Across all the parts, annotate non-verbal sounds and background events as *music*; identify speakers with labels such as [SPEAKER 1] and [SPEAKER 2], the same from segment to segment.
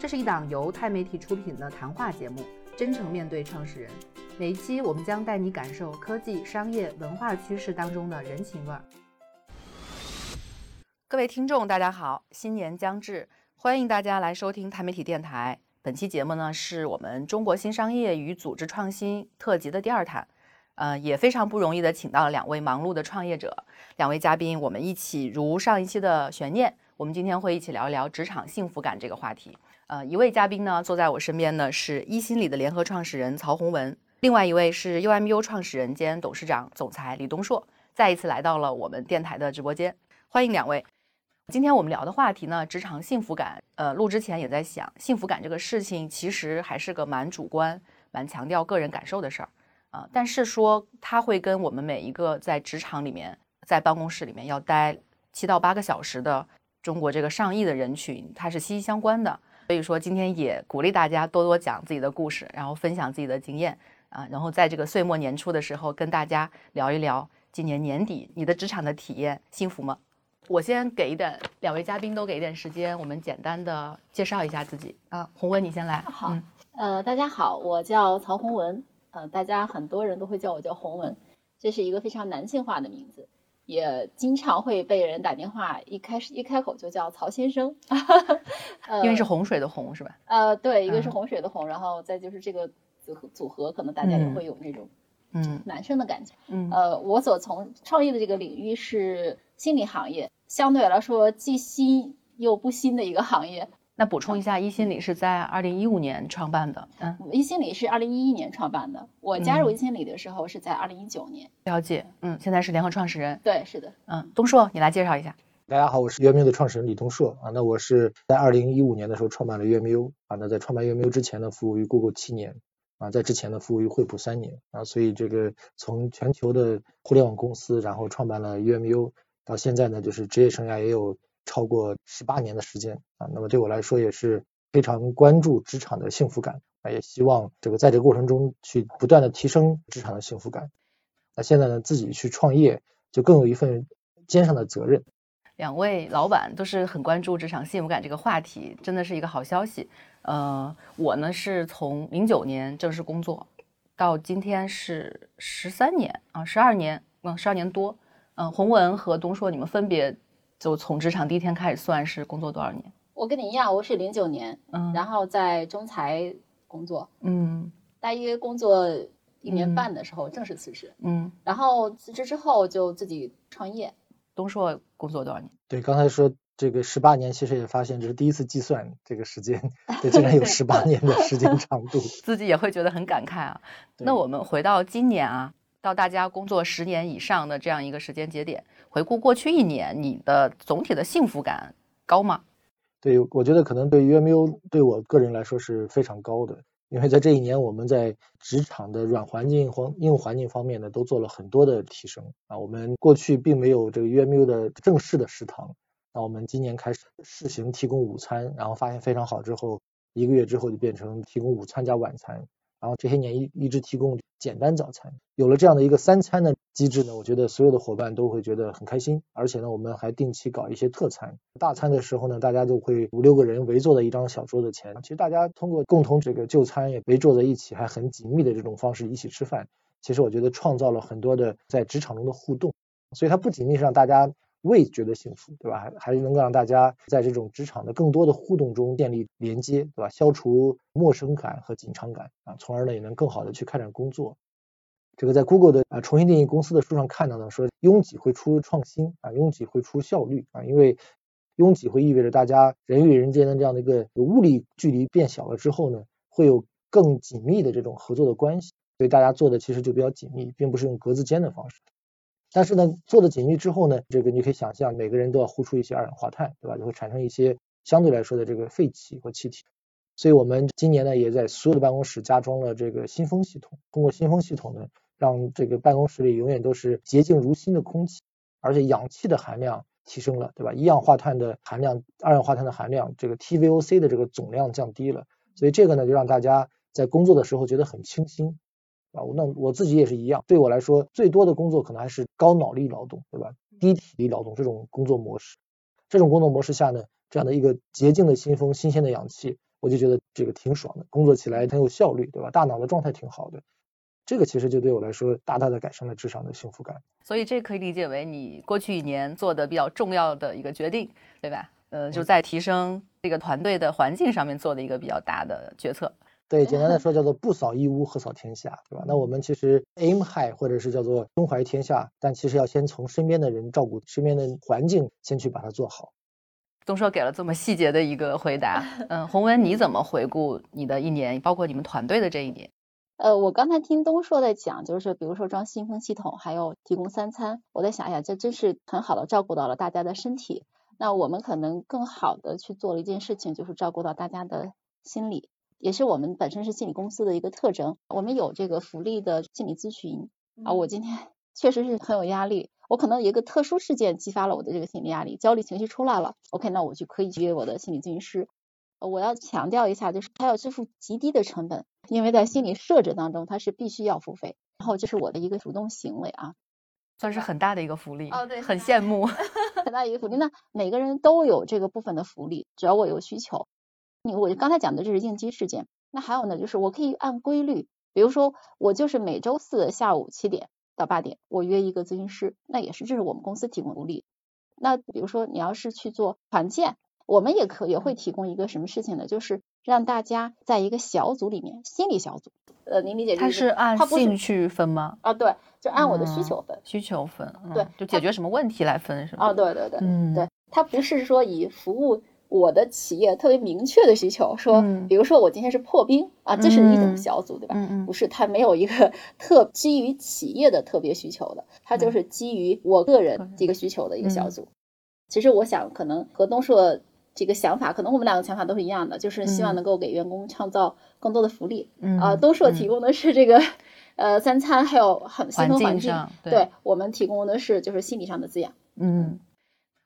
[SPEAKER 1] 这是一档由钛媒体出品的谈话节目，真诚面对创始人。每一期我们将带你感受科技、商业、文化趋势当中的人情味儿。各位听众，大家好，新年将至，欢迎大家来收听钛媒体电台。本期节目呢，是我们中国新商业与组织创新特辑的第二弹。呃，也非常不容易的，请到了两位忙碌的创业者，两位嘉宾，我们一起如上一期的悬念，我们今天会一起聊一聊职场幸福感这个话题。呃，一位嘉宾呢，坐在我身边呢是一心理的联合创始人曹洪文，另外一位是 UMU 创始人兼董事长、总裁李东硕，再一次来到了我们电台的直播间，欢迎两位。今天我们聊的话题呢，职场幸福感。呃，录之前也在想，幸福感这个事情其实还是个蛮主观、蛮强调个人感受的事儿。啊，但是说它会跟我们每一个在职场里面、在办公室里面要待七到八个小时的中国这个上亿的人群，它是息息相关的。所以说今天也鼓励大家多多讲自己的故事，然后分享自己的经验啊，然后在这个岁末年初的时候跟大家聊一聊今年年底你的职场的体验幸福吗？我先给一点，两位嘉宾都给一点时间，我们简单的介绍一下自己啊。洪文，你先来。
[SPEAKER 2] 好，呃，大家好，我叫曹洪文。呃，大家很多人都会叫我叫洪文，这是一个非常男性化的名字，也经常会被人打电话，一开始一开口就叫曹先生，*laughs*
[SPEAKER 1] 因为是洪水的洪是吧？
[SPEAKER 2] 呃，对，一个是洪水的洪，然后再就是这个组合组合，可能大家也会有那种嗯男生的感觉。嗯，呃，我所从创业的这个领域是心理行业，相对来说既新又不新的一个行业。
[SPEAKER 1] 那补充一下，一心理是在二零一五年创办的。
[SPEAKER 2] 嗯，一心理是二零一一年创办的。我加入一心理的时候是在二零一九年。
[SPEAKER 1] 了解。嗯，现在是联合创始人。
[SPEAKER 2] 对，是的。
[SPEAKER 1] 嗯，东硕，你来介绍一下。
[SPEAKER 3] 大家好，我是 UMU 的创始人李东硕啊。那我是在二零一五年的时候创办了 UMU 啊。那在创办 UMU 之前呢，服务于 Google 七年啊，在之前呢，服务于惠普三年啊。所以这个从全球的互联网公司，然后创办了 UMU，到现在呢，就是职业生涯也有。超过十八年的时间啊，那么对我来说也是非常关注职场的幸福感啊，也希望这个在这个过程中去不断的提升职场的幸福感。那现在呢，自己去创业就更有一份肩上的责任。
[SPEAKER 1] 两位老板都是很关注职场幸福感这个话题，真的是一个好消息。呃，我呢是从零九年正式工作到今天是十三年啊，十二年，嗯，十二年多。嗯，洪文和东硕，你们分别。就从职场第一天开始算是工作多少年？
[SPEAKER 2] 我跟你一样，我是零九年，嗯，然后在中财工作，嗯，大约工作一年半的时候正式辞职，嗯，然后辞职之后就自己创业。
[SPEAKER 1] 东硕工作多少年？
[SPEAKER 3] 对，刚才说这个十八年，其实也发现这是第一次计算这个时间，对，竟然有十八年的时间长度，*laughs*
[SPEAKER 1] 自己也会觉得很感慨啊。那我们回到今年啊。到大家工作十年以上的这样一个时间节点，回顾过去一年，你的总体的幸福感高吗？
[SPEAKER 3] 对，我觉得可能对 UMU 对我个人来说是非常高的，因为在这一年我们在职场的软环境或硬环境方面呢，都做了很多的提升啊。我们过去并没有这个 UMU 的正式的食堂，那我们今年开始试行提供午餐，然后发现非常好之后，一个月之后就变成提供午餐加晚餐。然后这些年一一直提供简单早餐，有了这样的一个三餐的机制呢，我觉得所有的伙伴都会觉得很开心。而且呢，我们还定期搞一些特餐。大餐的时候呢，大家就会五六个人围坐在一张小桌子前，其实大家通过共同这个就餐，也围坐在一起，还很紧密的这种方式一起吃饭。其实我觉得创造了很多的在职场中的互动，所以它不仅仅是让大家。为觉得幸福，对吧？还还是能够让大家在这种职场的更多的互动中建立连接，对吧？消除陌生感和紧张感啊，从而呢也能更好的去开展工作。这个在 Google 的啊重新定义公司的书上看到呢，说拥挤会出创新啊，拥挤会出效率啊，因为拥挤会意味着大家人与人之间的这样的一个物理距离变小了之后呢，会有更紧密的这种合作的关系，所以大家做的其实就比较紧密，并不是用格子间的方式。但是呢，做的紧密之后呢，这个你可以想象，每个人都要呼出一些二氧化碳，对吧？就会产生一些相对来说的这个废气或气体。所以我们今年呢，也在所有的办公室加装了这个新风系统。通过新风系统呢，让这个办公室里永远都是洁净如新的空气，而且氧气的含量提升了，对吧？一氧化碳的含量、二氧化碳的含量，这个 TVOC 的这个总量降低了。所以这个呢，就让大家在工作的时候觉得很清新。啊，那我自己也是一样。对我来说，最多的工作可能还是高脑力劳动，对吧？低体力劳动这种工作模式。这种工作模式下呢，这样的一个洁净的新风、新鲜的氧气，我就觉得这个挺爽的，工作起来很有效率，对吧？大脑的状态挺好的，这个其实就对我来说大大的改善了智商的幸福感。
[SPEAKER 1] 所以这可以理解为你过去一年做的比较重要的一个决定，对吧？呃，就在提升这个团队的环境上面做的一个比较大的决策。
[SPEAKER 3] 对，简单的说叫做不扫一屋何扫天下，对吧？那我们其实 aim high 或者是叫做胸怀天下，但其实要先从身边的人照顾身边的环境，先去把它做好。
[SPEAKER 1] 东硕给了这么细节的一个回答，*laughs* 嗯，洪文你怎么回顾你的一年，包括你们团队的这一年？
[SPEAKER 2] 呃，我刚才听东硕在讲，就是比如说装新风系统，还有提供三餐，我在想，哎呀，这真是很好的照顾到了大家的身体。那我们可能更好的去做了一件事情，就是照顾到大家的心理，也是我们本身是心理公司的一个特征。我们有这个福利的心理咨询啊，我今天 *laughs* 确实是很有压力。我可能有一个特殊事件激发了我的这个心理压力，焦虑情绪出来了。OK，那我就可以约我的心理咨询师。我要强调一下，就是他要支付极低的成本，因为在心理设置当中，他是必须要付费。然后这是我的一个主动行为啊，
[SPEAKER 1] 算是很大的一个福利
[SPEAKER 2] 哦，对，
[SPEAKER 1] 很羡慕，
[SPEAKER 2] 很大一个福利。那每个人都有这个部分的福利，只要我有需求。你我刚才讲的这是应激事件，那还有呢，就是我可以按规律，比如说我就是每周四的下午七点。到八点，我约一个咨询师，那也是这是我们公司提供福利。那比如说你要是去做团建，我们也可也会提供一个什么事情呢？就是让大家在一个小组里面，心理小组。呃，您理解？
[SPEAKER 1] 它是按兴趣分吗？
[SPEAKER 2] 啊，对，就按我的需求分。
[SPEAKER 1] 需求分，
[SPEAKER 2] 对，
[SPEAKER 1] 就解决什么问题来分是吗？
[SPEAKER 2] 啊，对对对，嗯，对，它不是说以服务。我的企业特别明确的需求，说，比如说我今天是破冰啊，这是一种小组，对吧？不是，它没有一个 *laughs* 特基于企业的特别需求的，它就是基于我个人这个需求的一个小组。其实我想，可能和东硕这个想法，可能我们两个想法都是一样的，就是希望能够给员工创造更多的福利。啊，东硕提供的是这个呃三餐，还有很新的环境，对我们提供的是就是心理上的滋养。
[SPEAKER 1] 嗯。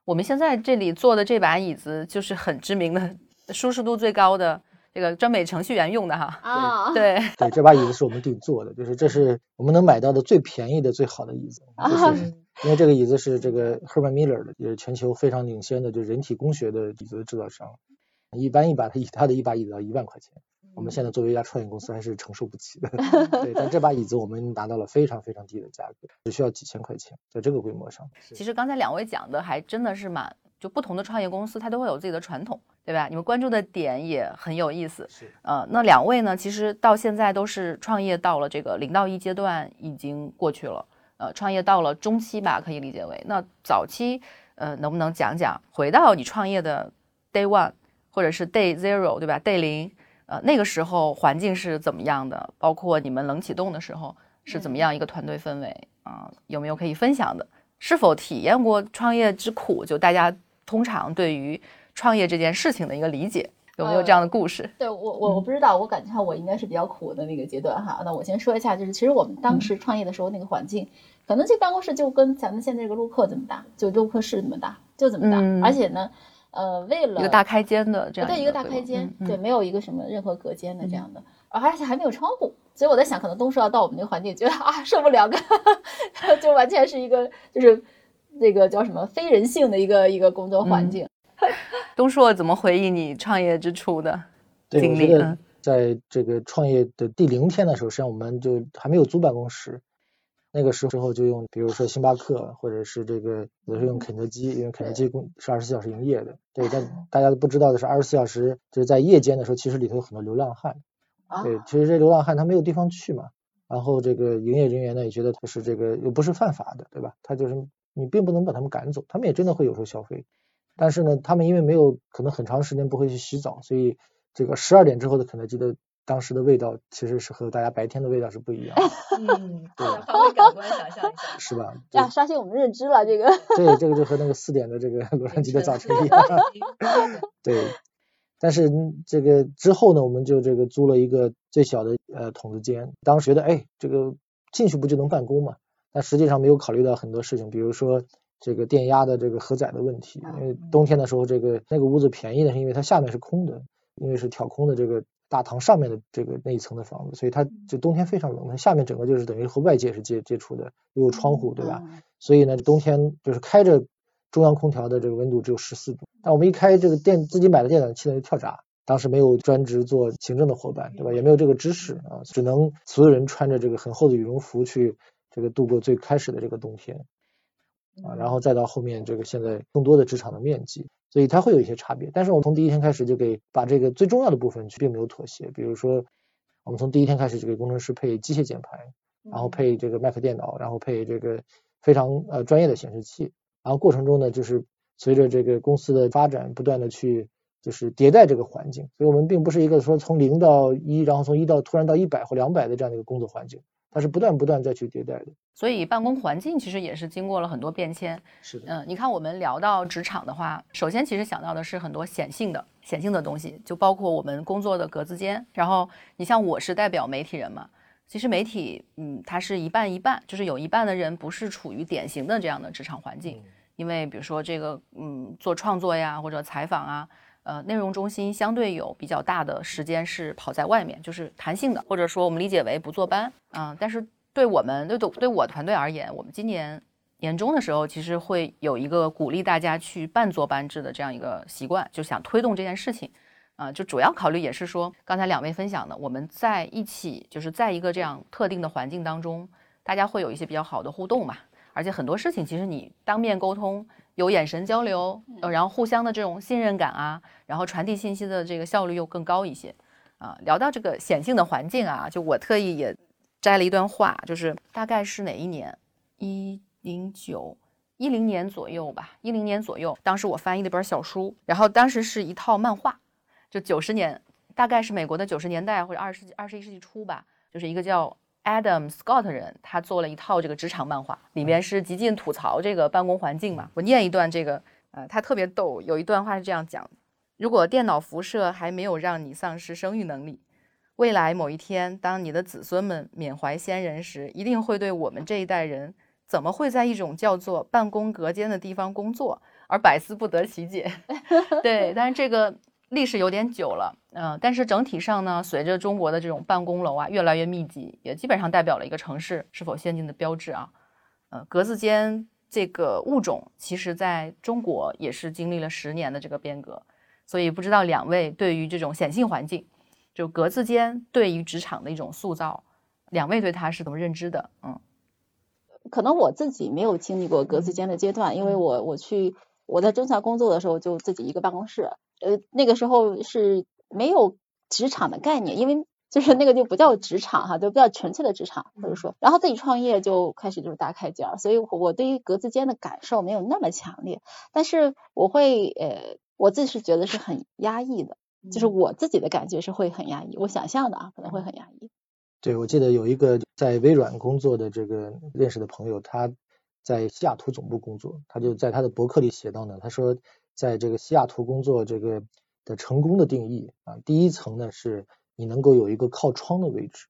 [SPEAKER 1] 我们现在这里坐的这把椅子就是很知名的、舒适度最高的这个专美程序员用的哈。
[SPEAKER 2] 啊，
[SPEAKER 1] 对
[SPEAKER 3] 对，*laughs* 这把椅子是我们定做的，就是这是我们能买到的最便宜的、最好的椅子。就是因为这个椅子是这个 Herman Miller 的，也是全球非常领先的，就是人体工学的椅子的制造商。一般一把他他的一把椅子要一万块钱。我们现在作为一家创业公司还是承受不起的，*laughs* 对。但这把椅子我们拿到了非常非常低的价格，只需要几千块钱，在这个规模上。
[SPEAKER 1] 其实刚才两位讲的还真的是蛮，就不同的创业公司它都会有自己的传统，对吧？你们关注的点也很有意思。
[SPEAKER 3] 是。
[SPEAKER 1] 呃，那两位呢，其实到现在都是创业到了这个零到一阶段已经过去了，呃，创业到了中期吧，可以理解为。那早期，呃，能不能讲讲回到你创业的 day one，或者是 day zero，对吧？day 零。呃，那个时候环境是怎么样的？包括你们冷启动的时候是怎么样一个团队氛围啊？有没有可以分享的？是否体验过创业之苦？就大家通常对于创业这件事情的一个理解，有没有这样的故事？
[SPEAKER 2] 对我，我我不知道，我感觉我应该是比较苦的那个阶段哈。那我先说一下，就是其实我们当时创业的时候那个环境，可能这办公室就跟咱们现在这个录课这么大，就录课室这么大，就这么大，而且呢。呃，为了
[SPEAKER 1] 一个大开间的这样，
[SPEAKER 2] 对一个大开间，对，没有一个什么任何隔间的这样的，而且还没有窗户，所以我在想，可能东叔要到我们那个环境，觉得啊受不了，*laughs* 就完全是一个就是那个叫什么非人性的一个一个工作环境。*laughs*
[SPEAKER 1] 东硕怎么回忆你创业之初的 *laughs* 经历？
[SPEAKER 3] 在这个创业的第零天的时候，实际上我们就还没有租办公室。那个时候就用，比如说星巴克，或者是这个，有时候用肯德基，因为肯德基公是二十四小时营业的。对，但大家都不知道的是，二十四小时就是在夜间的时候，其实里头有很多流浪汉。对，其实这流浪汉他没有地方去嘛，然后这个营业人员呢也觉得他是这个又不是犯法的，对吧？他就是你并不能把他们赶走，他们也真的会有时候消费。但是呢，他们因为没有可能很长时间不会去洗澡，所以这个十二点之后的肯德基的。当时的味道其实是和大家白天的味道是不一样的。*laughs*
[SPEAKER 1] 嗯，对，发挥感官想象一下，
[SPEAKER 3] 是吧？
[SPEAKER 2] 呀，刷新我们认知了，这个。
[SPEAKER 3] 对，这个就和那个四点的这个洛杉矶的早晨一样。*laughs* 对，但是这个之后呢，我们就这个租了一个最小的呃筒子间。当时觉得，哎，这个进去不就能办公嘛？但实际上没有考虑到很多事情，比如说这个电压的这个荷载的问题。因为冬天的时候，这个那个屋子便宜的是因为它下面是空的，因为是挑空的这个。大堂上面的这个那一层的房子，所以它就冬天非常冷。它下面整个就是等于和外界是接接触的，又有窗户，对吧？所以呢，冬天就是开着中央空调的这个温度只有十四度。但我们一开这个电自己买的电暖气呢，就跳闸，当时没有专职做行政的伙伴，对吧？也没有这个知识啊，只能所有人穿着这个很厚的羽绒服去这个度过最开始的这个冬天啊，然后再到后面这个现在更多的职场的面积，所以它会有一些差别。但是我们从第一天开始就给把这个最重要的部分去并没有妥协，比如说我们从第一天开始就给工程师配机械键盘，然后配这个 Mac 电脑，然后配这个非常呃专业的显示器，然后过程中呢就是随着这个公司的发展不断的去。就是迭代这个环境，所以我们并不是一个说从零到一，然后从一到突然到一百或两百的这样的一个工作环境，它是不断不断再去迭代的。
[SPEAKER 1] 所以办公环境其实也是经过了很多变迁。
[SPEAKER 3] 是的，
[SPEAKER 1] 嗯，你看我们聊到职场的话，首先其实想到的是很多显性的、显性的东西，就包括我们工作的格子间。然后你像我是代表媒体人嘛，其实媒体，嗯，它是一半一半，就是有一半的人不是处于典型的这样的职场环境，因为比如说这个，嗯，做创作呀或者采访啊。呃，内容中心相对有比较大的时间是跑在外面，就是弹性的，或者说我们理解为不坐班啊。但是对我们对对我团队而言，我们今年年终的时候，其实会有一个鼓励大家去半坐班制的这样一个习惯，就想推动这件事情啊。就主要考虑也是说，刚才两位分享的，我们在一起就是在一个这样特定的环境当中，大家会有一些比较好的互动嘛。而且很多事情其实你当面沟通。有眼神交流，呃，然后互相的这种信任感啊，然后传递信息的这个效率又更高一些，啊，聊到这个显性的环境啊，就我特意也摘了一段话，就是大概是哪一年？一零九一零年左右吧，一零年左右，当时我翻译了一本小书，然后当时是一套漫画，就九十年，大概是美国的九十年代或者二十世纪二十一世纪初吧，就是一个叫。Adam Scott 人，他做了一套这个职场漫画，里面是极尽吐槽这个办公环境嘛。我念一段这个，呃，他特别逗，有一段话是这样讲：如果电脑辐射还没有让你丧失生育能力，未来某一天，当你的子孙们缅怀先人时，一定会对我们这一代人怎么会在一种叫做办公隔间的地方工作而百思不得其解。*laughs* 对，但是这个。历史有点久了，嗯，但是整体上呢，随着中国的这种办公楼啊越来越密集，也基本上代表了一个城市是否先进的标志啊。呃，格子间这个物种，其实在中国也是经历了十年的这个变革，所以不知道两位对于这种显性环境，就格子间对于职场的一种塑造，两位对它是怎么认知的？嗯，
[SPEAKER 2] 可能我自己没有经历过格子间的阶段，因为我我去我在中校工作的时候就自己一个办公室。呃，那个时候是没有职场的概念，因为就是那个就不叫职场哈，就不叫纯粹的职场，或者说，然后自己创业就开始就是大开间儿，所以我对于格子间的感受没有那么强烈，但是我会呃，我自己是觉得是很压抑的，就是我自己的感觉是会很压抑，我想象的啊可能会很压抑。
[SPEAKER 3] 对，我记得有一个在微软工作的这个认识的朋友，他在西雅图总部工作，他就在他的博客里写到呢，他说。在这个西雅图工作，这个的成功的定义啊，第一层呢是你能够有一个靠窗的位置，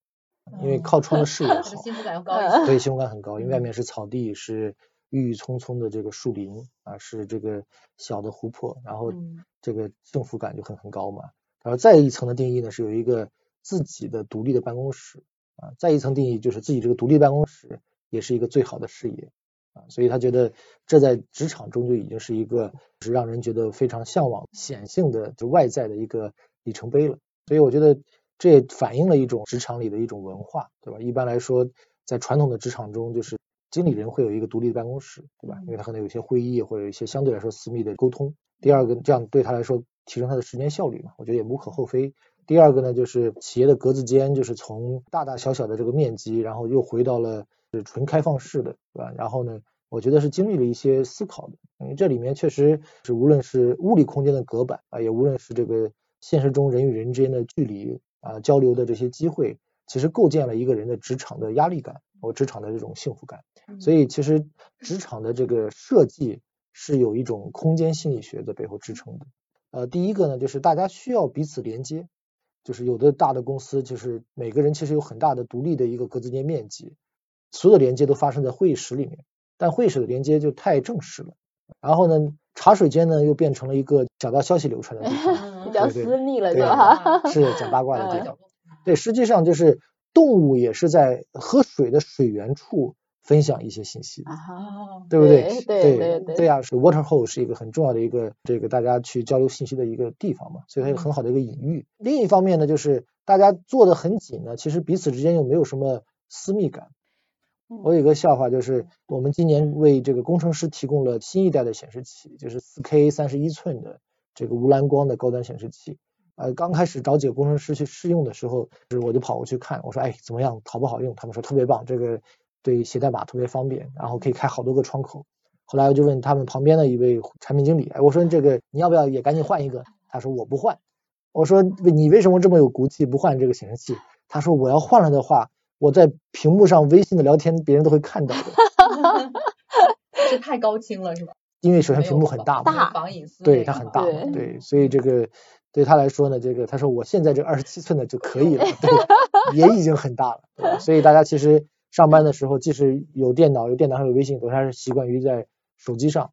[SPEAKER 3] 因为靠窗的视野好，
[SPEAKER 1] 幸福感高一些，
[SPEAKER 3] 对，幸福感很高，因为外面是草地，是郁郁葱葱的这个树林啊，是这个小的湖泊，然后这个幸福感就很很高嘛。然后再一层的定义呢是有一个自己的独立的办公室啊，再一层定义就是自己这个独立办公室也是一个最好的视野。啊，所以他觉得这在职场中就已经是一个是让人觉得非常向往显性的就外在的一个里程碑了。所以我觉得这也反映了一种职场里的一种文化，对吧？一般来说，在传统的职场中，就是经理人会有一个独立的办公室，对吧？因为他可能有些会议或者有一些相对来说私密的沟通。第二个，这样对他来说提升他的时间效率嘛，我觉得也无可厚非。第二个呢，就是企业的格子间，就是从大大小小的这个面积，然后又回到了。是纯开放式的，对吧？然后呢，我觉得是经历了一些思考的，因为这里面确实是无论是物理空间的隔板啊，也无论是这个现实中人与人之间的距离啊，交流的这些机会，其实构建了一个人的职场的压力感和职场的这种幸福感。所以其实职场的这个设计是有一种空间心理学在背后支撑的。呃，第一个呢，就是大家需要彼此连接，就是有的大的公司，就是每个人其实有很大的独立的一个格子间面积。所有的连接都发生在会议室里面，但会议室的连接就太正式了。然后呢，茶水间呢又变成了一个小道消息流传的地方，
[SPEAKER 2] 比较私密了，
[SPEAKER 3] 对吧？是讲八卦的地方。对，实际上就是动物也是在喝水的水源处分享一些信息，
[SPEAKER 2] 对
[SPEAKER 3] 不
[SPEAKER 2] 对？对
[SPEAKER 3] 对
[SPEAKER 2] 对对
[SPEAKER 3] 呀，是 Waterhole 是一个很重要的一个这个大家去交流信息的一个地方嘛，所以它有很好的一个隐喻。另一方面呢，就是大家坐得很紧呢，其实彼此之间又没有什么私密感。我有个笑话，就是我们今年为这个工程师提供了新一代的显示器，就是 4K 三十一寸的这个无蓝光的高端显示器。呃，刚开始找几个工程师去试用的时候，我就跑过去看，我说，哎，怎么样，好不好用？他们说特别棒，这个对写代码特别方便，然后可以开好多个窗口。后来我就问他们旁边的一位产品经理，哎，我说这个你要不要也赶紧换一个？他说我不换。我说你为什么这么有骨气不换这个显示器？他说我要换了的话，我在屏幕上微信的聊天别人都会看到的。*laughs*
[SPEAKER 1] 这太高清了是吧？
[SPEAKER 3] 因为首先屏幕很大
[SPEAKER 2] 嘛，
[SPEAKER 1] 防隐私，
[SPEAKER 3] 对它很大，对，所以这个。对他来说呢，这个他说我现在这二十七寸的就可以了，对，也已经很大了。所以大家其实上班的时候，即使有电脑，有电脑上有微信，都还是习惯于在手机上。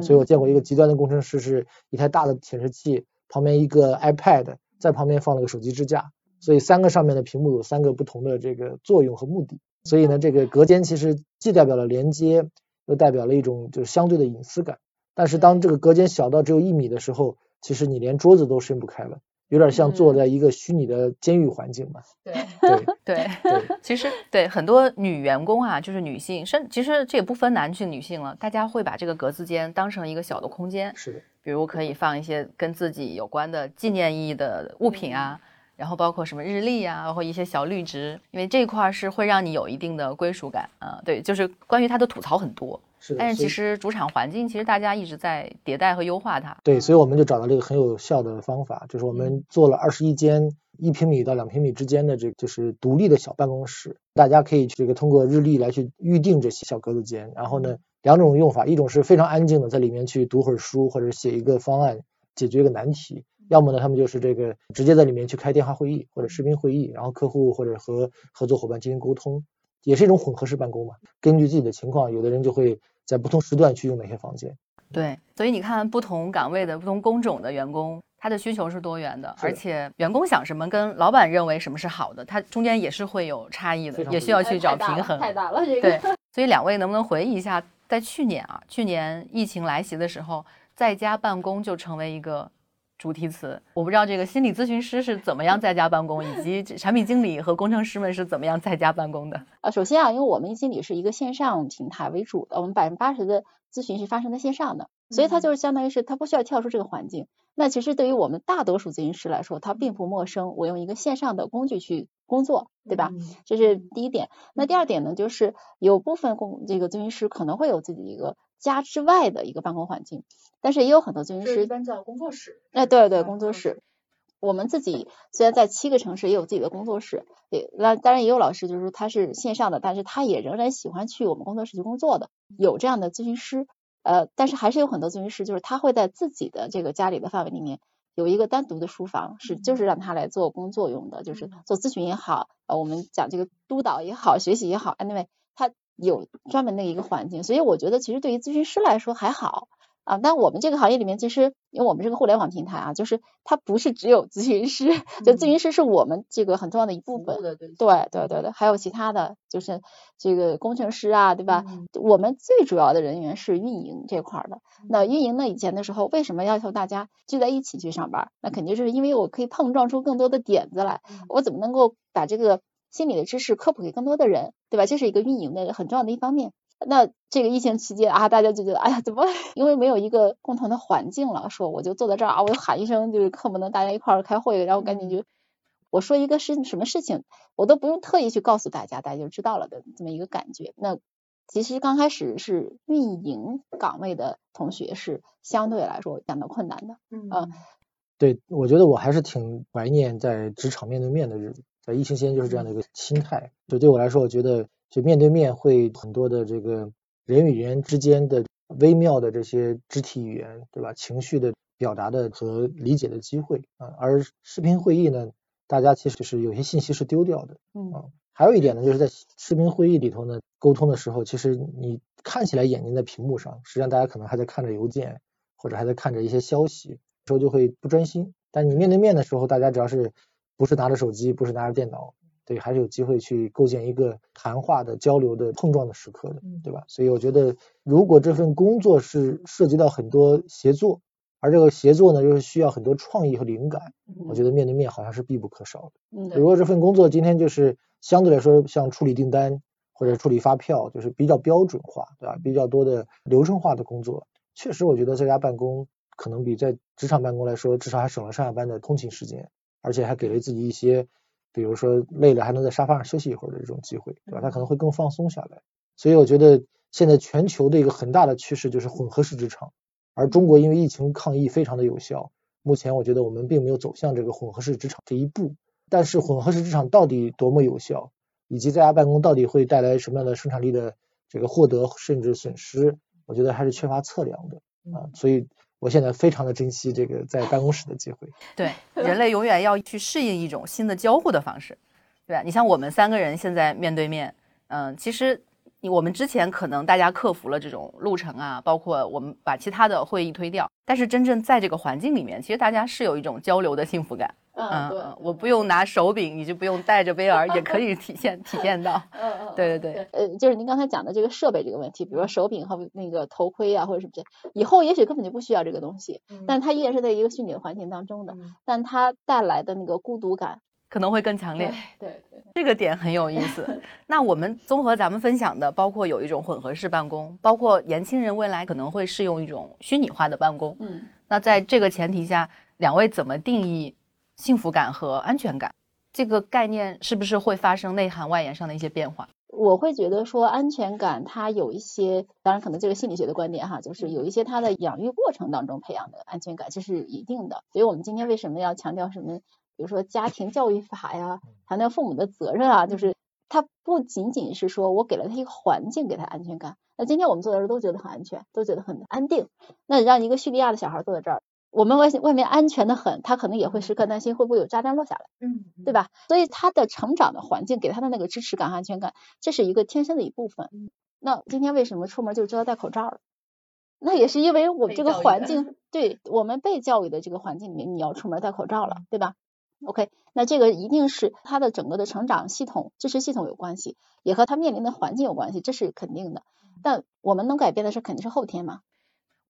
[SPEAKER 3] 所以我见过一个极端的工程师，是一台大的显示器，旁边一个 iPad，在旁边放了个手机支架，所以三个上面的屏幕有三个不同的这个作用和目的。所以呢，这个隔间其实既代表了连接，又代表了一种就是相对的隐私感。但是当这个隔间小到只有一米的时候，其实你连桌子都伸不开了，有点像坐在一个虚拟的监狱环境嘛。
[SPEAKER 1] 对 *laughs* 对对，其实对很多女员工啊，就是女性，甚其实这也不分男性女性了，大家会把这个格子间当成一个小的空间。
[SPEAKER 3] 是的，
[SPEAKER 1] 比如可以放一些跟自己有关的纪念意义的物品啊，然后包括什么日历啊，或一些小绿植，因为这一块是会让你有一定的归属感啊。对，就是关于它的吐槽很多。但是其实主场环境，其实大家一直在迭代和优化它。
[SPEAKER 3] 对，所以我们就找到了一个很有效的方法，就是我们做了二十一间一平米到两平米之间的这，就是独立的小办公室，大家可以这个通过日历来去预定这些小格子间。然后呢，两种用法，一种是非常安静的，在里面去读会儿书或者写一个方案，解决一个难题；要么呢，他们就是这个直接在里面去开电话会议或者视频会议，然后客户或者和合作伙伴进行沟通。也是一种混合式办公嘛，根据自己的情况，有的人就会在不同时段去用哪些房间。
[SPEAKER 1] 对，所以你看，不同岗位的不同工种的员工，他的需求是多元的，而且员工想什么跟老板认为什么是好的，他中间也是会有差异的，也需要去找平衡。
[SPEAKER 2] 太大了，这个。
[SPEAKER 1] 对，所以两位能不能回忆一下，在去年啊，去年疫情来袭的时候，在家办公就成为一个。主题词，我不知道这个心理咨询师是怎么样在家办公，以及产品经理和工程师们是怎么样在家办公的。
[SPEAKER 2] 呃，首先啊，因为我们经理是一个线上平台为主的，我们百分之八十的咨询是发生在线上的，所以它就是相当于是它不需要跳出这个环境。那其实对于我们大多数咨询师来说，他并不陌生，我用一个线上的工具去工作，对吧？这是第一点。那第二点呢，就是有部分工这个咨询师可能会有自己一个。家之外的一个办公环境，但是也有很多咨询师
[SPEAKER 1] 一般叫工作室。
[SPEAKER 2] 哎，对对，工作室。我们自己虽然在七个城市也有自己的工作室，也那当然也有老师就是说他是线上的，但是他也仍然喜欢去我们工作室去工作的，有这样的咨询师。呃，但是还是有很多咨询师就是他会在自己的这个家里的范围里面有一个单独的书房，是就是让他来做工作用的，就是做咨询也好，呃，我们讲这个督导也好，学习也好，anyway。有专门的一个环境，所以我觉得其实对于咨询师来说还好啊。但我们这个行业里面，其实因为我们是个互联网平台啊，就是它不是只有咨询师，*laughs* 就咨询师是我们这个很重要的一部分。对对对对对，还有其他的就是这个工程师啊，对吧？我们最主要的人员是运营这块的。那运营呢，以前的时候为什么要求大家聚在一起去上班？那肯定是因为我可以碰撞出更多的点子来。我怎么能够把这个？心理的知识科普给更多的人，对吧？这是一个运营的很重要的一方面。那这个疫情期间啊，大家就觉得，哎呀，怎么？*laughs* 因为没有一个共同的环境了，说我就坐在这儿啊，我就喊一声，就是恨不能大家一块儿开会，然后赶紧就我说一个事什么事情，我都不用特意去告诉大家，大家就知道了的这么一个感觉。那其实刚开始是运营岗位的同学是相对来说感到困难的。嗯，
[SPEAKER 3] 对，我觉得我还是挺怀念在职场面对面的日子。在疫情期间就是这样的一个心态，就对我来说，我觉得就面对面会很多的这个人与人之间的微妙的这些肢体语言，对吧？情绪的表达的和理解的机会啊，而视频会议呢，大家其实是有些信息是丢掉的，嗯，还有一点呢，就是在视频会议里头呢，沟通的时候，其实你看起来眼睛在屏幕上，实际上大家可能还在看着邮件或者还在看着一些消息，时候就会不专心。但你面对面的时候，大家只要是不是拿着手机，不是拿着电脑，对，还是有机会去构建一个谈话的、交流的、碰撞的时刻的，对吧？所以我觉得，如果这份工作是涉及到很多协作，而这个协作呢，又是需要很多创意和灵感，我觉得面对面好像是必不可少的。如果这份工作今天就是相对来说像处理订单或者处理发票，就是比较标准化，对吧？比较多的流程化的工作，确实我觉得在家办公可能比在职场办公来说，至少还省了上下班的通勤时间，而且还给了自己一些。比如说累了还能在沙发上休息一会儿的这种机会，对吧？他可能会更放松下来。所以我觉得现在全球的一个很大的趋势就是混合式职场，而中国因为疫情抗疫非常的有效，目前我觉得我们并没有走向这个混合式职场这一步。但是混合式职场到底多么有效，以及在家办公到底会带来什么样的生产力的这个获得甚至损失，我觉得还是缺乏测量的啊。所以。我现在非常的珍惜这个在办公室的机会。*laughs*
[SPEAKER 1] 对，人类永远要去适应一种新的交互的方式，对吧？你像我们三个人现在面对面，嗯，其实我们之前可能大家克服了这种路程啊，包括我们把其他的会议推掉，但是真正在这个环境里面，其实大家是有一种交流的幸福感。
[SPEAKER 2] 嗯，对，
[SPEAKER 1] 我不用拿手柄，你就不用带着贝尔，*laughs* 也可以体现体现到。
[SPEAKER 2] 嗯嗯，
[SPEAKER 1] 对对对，
[SPEAKER 2] 呃，就是您刚才讲的这个设备这个问题，比如说手柄和那个头盔啊，或者什么这，以后也许根本就不需要这个东西，但它依然是在一个虚拟的环境当中的，但它带来的那个孤独感
[SPEAKER 1] 可能会更强烈。
[SPEAKER 2] 对对，
[SPEAKER 1] 这个点很有意思。*laughs* 那我们综合咱们分享的，包括有一种混合式办公，包括年轻人未来可能会适用一种虚拟化的办公。
[SPEAKER 2] 嗯，
[SPEAKER 1] 那在这个前提下，两位怎么定义？幸福感和安全感这个概念是不是会发生内涵外延上的一些变化？
[SPEAKER 2] 我会觉得说安全感它有一些，当然可能这个心理学的观点哈，就是有一些它的养育过程当中培养的安全感这是一定的。所以我们今天为什么要强调什么？比如说家庭教育法呀，强调父母的责任啊，就是它不仅仅是说我给了他一个环境给他安全感。那今天我们坐在这都觉得很安全，都觉得很安定。那让一个叙利亚的小孩坐在这儿。我们外外面安全的很，他可能也会时刻担心会不会有炸弹落下来，
[SPEAKER 1] 嗯，
[SPEAKER 2] 对吧？所以他的成长的环境给他的那个支持感、安全感，这是一个天生的一部分。那今天为什么出门就知道戴口罩了？那也是因为我们这个环境，对我们被教育的这个环境里面，你要出门戴口罩了，对吧？OK，那这个一定是他的整个的成长系统、支持系统有关系，也和他面临的环境有关系，这是肯定的。但我们能改变的是肯定是后天嘛。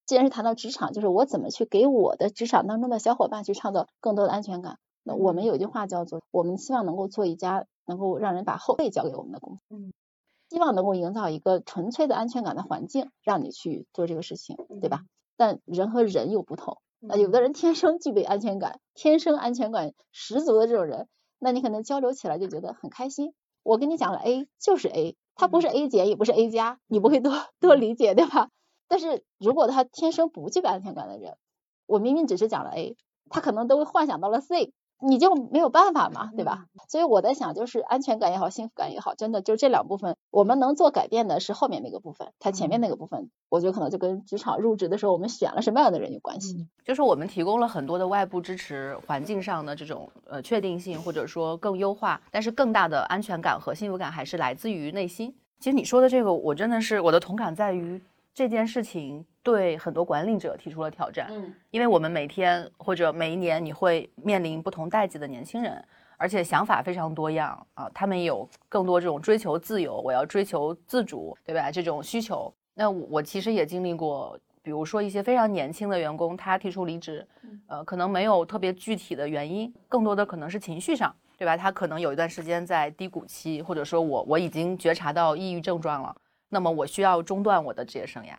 [SPEAKER 2] 既然是谈到职场，就是我怎么去给我的职场当中的小伙伴去创造更多的安全感。那我们有一句话叫做，我们希望能够做一家能够让人把后背交给我们的公司，
[SPEAKER 1] 嗯，
[SPEAKER 2] 希望能够营造一个纯粹的安全感的环境，让你去做这个事情，对吧？但人和人又不同，那有的人天生具备安全感，天生安全感十足的这种人，那你可能交流起来就觉得很开心。我跟你讲了 A 就是 A，它不是 A 减也不是 A 加，你不会多多理解，对吧？但是如果他天生不具备安全感的人，我明明只是讲了 A，他可能都会幻想到了 C，你就没有办法嘛，对吧？所以我在想，就是安全感也好，幸福感也好，真的就这两部分，我们能做改变的是后面那个部分，它前面那个部分，我觉得可能就跟职场入职的时候我们选了什么样的人有关系。
[SPEAKER 1] 就是我们提供了很多的外部支持，环境上的这种呃确定性，或者说更优化，但是更大的安全感和幸福感还是来自于内心。其实你说的这个，我真的是我的同感在于。这件事情对很多管理者提出了挑战，
[SPEAKER 2] 嗯，
[SPEAKER 1] 因为我们每天或者每一年你会面临不同代际的年轻人，而且想法非常多样啊，他们有更多这种追求自由，我要追求自主，对吧？这种需求，那我其实也经历过，比如说一些非常年轻的员工，他提出离职，呃，可能没有特别具体的原因，更多的可能是情绪上，对吧？他可能有一段时间在低谷期，或者说我我已经觉察到抑郁症状了。那么我需要中断我的职业生涯，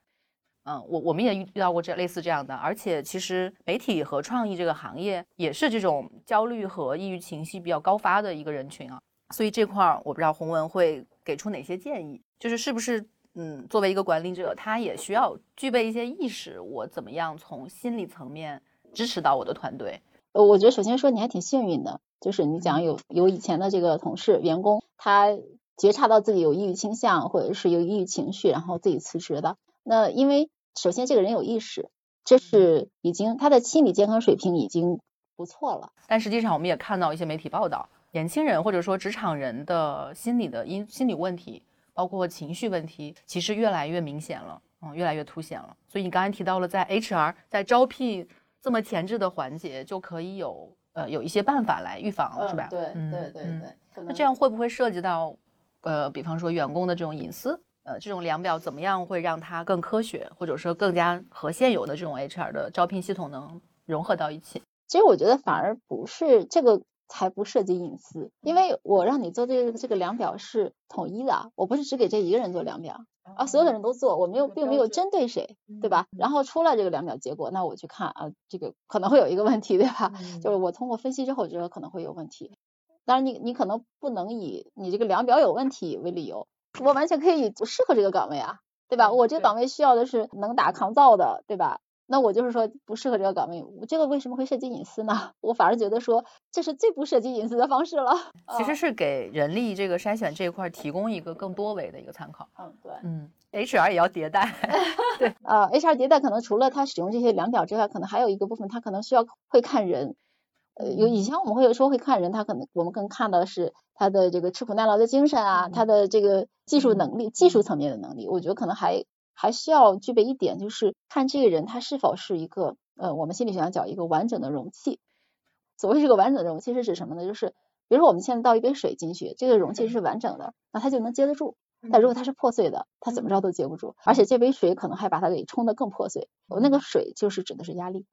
[SPEAKER 1] 嗯，我我们也遇遇到过这类似这样的，而且其实媒体和创意这个行业也是这种焦虑和抑郁情绪比较高发的一个人群啊，所以这块儿我不知道洪文会给出哪些建议，就是是不是嗯，作为一个管理者，他也需要具备一些意识，我怎么样从心理层面支持到我的团队？
[SPEAKER 2] 呃，我觉得首先说你还挺幸运的，就是你讲有有以前的这个同事员工他。觉察到自己有抑郁倾向，或者是有抑郁情绪，然后自己辞职的。那因为首先这个人有意识，这是已经他的心理健康水平已经不错了。
[SPEAKER 1] 但实际上我们也看到一些媒体报道，年轻人或者说职场人的心理的因心理问题，包括情绪问题，其实越来越明显了，嗯，越来越凸显了。所以你刚才提到了，在 HR 在招聘这么前置的环节，就可以有。呃有一些办法来预防，是吧？
[SPEAKER 2] 对对对对。
[SPEAKER 1] 那这样会不会涉及到呃，比方说员工的这种隐私？呃，这种量表怎么样会让它更科学，或者说更加和现有的这种 HR 的招聘系统能融合到一起？
[SPEAKER 2] 其实我觉得反而不是这个。才不涉及隐私，因为我让你做这个这个量表是统一的，我不是只给这一个人做量表，啊，所有的人都做，我没有并没有针对谁，对吧？然后出了这个量表结果，那我去看啊，这个可能会有一个问题，对吧？就是我通过分析之后觉得可能会有问题。当然，你你可能不能以你这个量表有问题为理由，我完全可以不适合这个岗位啊，对吧？我这个岗位需要的是能打抗造的，对吧？那我就是说不适合这个岗位，这个为什么会涉及隐私呢？*laughs* 我反而觉得说这是最不涉及隐私的方式了。*laughs*
[SPEAKER 1] 其实是给人力这个筛选这一块提供一个更多维的一个参考。
[SPEAKER 2] 嗯，对，
[SPEAKER 1] 嗯，HR 也要迭代。*laughs* 对，
[SPEAKER 2] 呃，HR 迭代可能除了他使用这些量表之外，可能还有一个部分，他可能需要会看人。呃，有以前我们会有时候会看人，他可能我们更看的是他的这个吃苦耐劳的精神啊，他的这个技术能力、技术层面的能力，我觉得可能还。还需要具备一点，就是看这个人他是否是一个，呃，我们心理学上讲一个完整的容器。所谓这个完整的容器是指什么呢？就是比如说我们现在倒一杯水进去，这个容器是完整的，那它就能接得住。但如果它是破碎的，它怎么着都接不住，而且这杯水可能还把它给冲得更破碎。我那个水就是指的是压力，